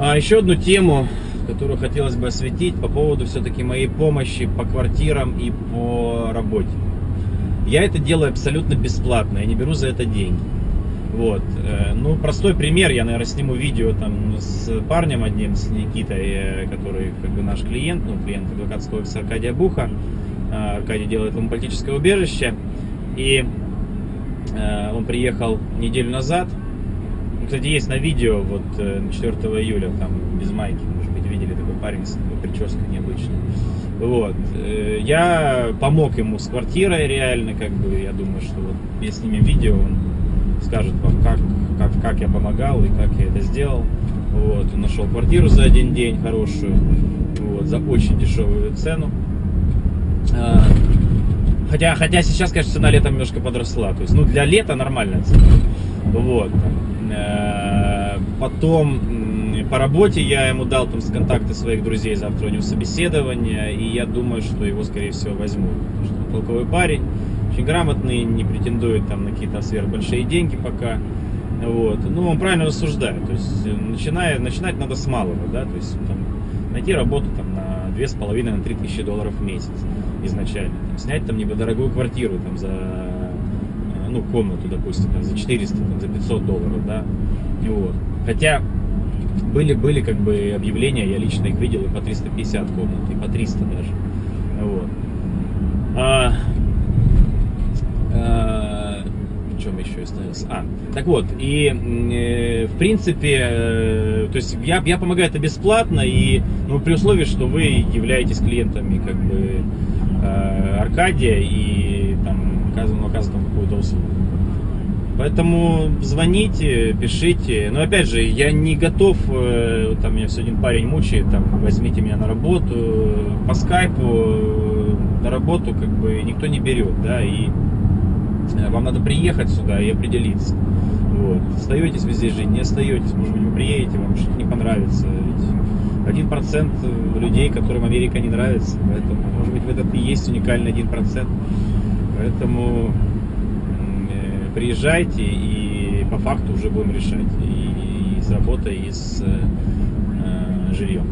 А еще одну тему, которую хотелось бы осветить по поводу все-таки моей помощи по квартирам и по работе. Я это делаю абсолютно бесплатно, я не беру за это деньги. Вот. э, Ну, простой пример, я, наверное, сниму видео там с парнем одним, с Никитой, э, который как бы наш клиент, ну, клиент адвокатского офиса Аркадия Буха. Э, Аркадий делает ему политическое убежище. И он приехал неделю назад. Кстати, есть на видео, вот э, 4 июля, там, без майки, может быть, видели такой парень с такой прической необычной. Вот. Э, Я помог ему с квартирой реально, как бы, я думаю, что вот я снимем видео, он скажет вам, как, как, как я помогал и как я это сделал. Вот. Он нашел квартиру за один день хорошую, вот, за очень дешевую цену. А, Хотя, хотя сейчас, конечно, цена летом немножко подросла. То есть, ну, для лета нормальная цена. Вот. Э, Потом по работе я ему дал там контакты своих друзей, завтра у него собеседование, и я думаю, что его, скорее всего, возьмут. Потому что он толковый парень, очень грамотный, не претендует там на какие-то сверхбольшие деньги пока. Вот. Ну, он правильно рассуждает. То есть, э, начиная, начинать надо с малого, да, то есть там, найти работу там на две с половиной, на три тысячи долларов в месяц изначально. Там, снять там недорогую квартиру там за ну, комнату, допустим, за 400, там, за 500 долларов, да, И вот. Хотя были, были как бы объявления, я лично их видел и по 350 комнат, и по 300 даже, вот. А, а, в чем еще остался? А, так вот, и э, в принципе, э, то есть я, я помогаю это бесплатно, и ну, при условии, что вы являетесь клиентами как бы э, Аркадия и оказываем, оказываем какую-то услугу. Поэтому звоните, пишите. Но опять же, я не готов, э, там меня все один парень мучает, там, возьмите меня на работу, по скайпу э, на работу как бы никто не берет, да, и э, вам надо приехать сюда и определиться. Вот. Остаетесь вы здесь жить, не остаетесь, может быть, вы приедете, вам что-то не понравится. Один процент людей, которым Америка не нравится, поэтому, может быть, в этом и есть уникальный один процент. Поэтому э, приезжайте и по факту уже будем решать и, с работой, и с э, жильем.